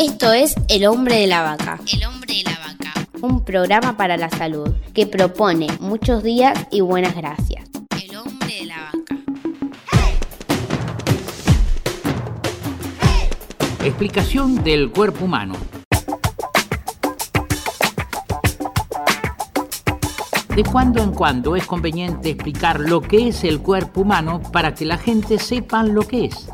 Esto es El hombre de la vaca. El hombre de la vaca. Un programa para la salud que propone muchos días y buenas gracias. El hombre de la vaca. Explicación del cuerpo humano. De cuando en cuando es conveniente explicar lo que es el cuerpo humano para que la gente sepa lo que es.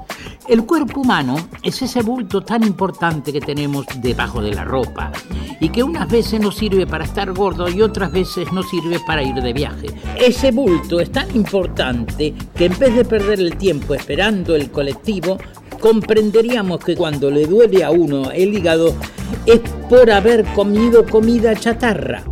El cuerpo humano es ese bulto tan importante que tenemos debajo de la ropa y que unas veces nos sirve para estar gordo y otras veces nos sirve para ir de viaje. Ese bulto es tan importante que en vez de perder el tiempo esperando el colectivo, comprenderíamos que cuando le duele a uno el hígado es por haber comido comida chatarra.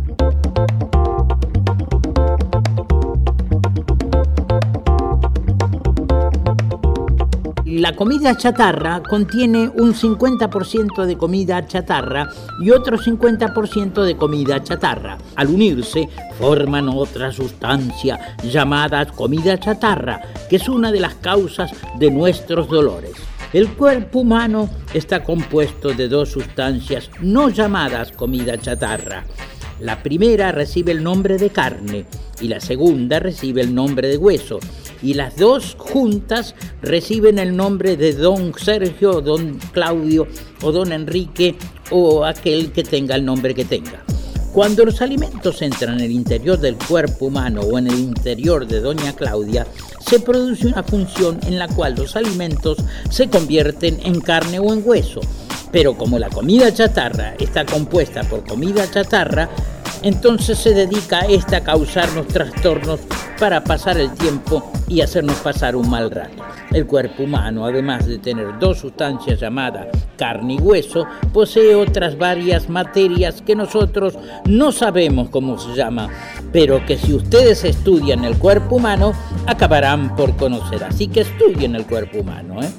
La comida chatarra contiene un 50% de comida chatarra y otro 50% de comida chatarra. Al unirse, forman otra sustancia llamada comida chatarra, que es una de las causas de nuestros dolores. El cuerpo humano está compuesto de dos sustancias no llamadas comida chatarra. La primera recibe el nombre de carne y la segunda recibe el nombre de hueso y las dos juntas reciben el nombre de don Sergio, don Claudio o don Enrique o aquel que tenga el nombre que tenga. Cuando los alimentos entran en el interior del cuerpo humano o en el interior de doña Claudia, se produce una función en la cual los alimentos se convierten en carne o en hueso. Pero como la comida chatarra está compuesta por comida chatarra, entonces se dedica esta a causarnos trastornos para pasar el tiempo y hacernos pasar un mal rato. El cuerpo humano, además de tener dos sustancias llamadas carne y hueso, posee otras varias materias que nosotros no sabemos cómo se llama, pero que si ustedes estudian el cuerpo humano, acabarán por conocer. Así que estudien el cuerpo humano. ¿eh?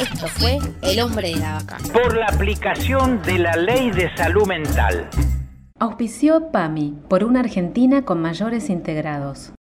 Esto fue El hombre de la vaca. Por la aplicación de la ley de salud mental. Auspició PAMI por una Argentina con mayores integrados.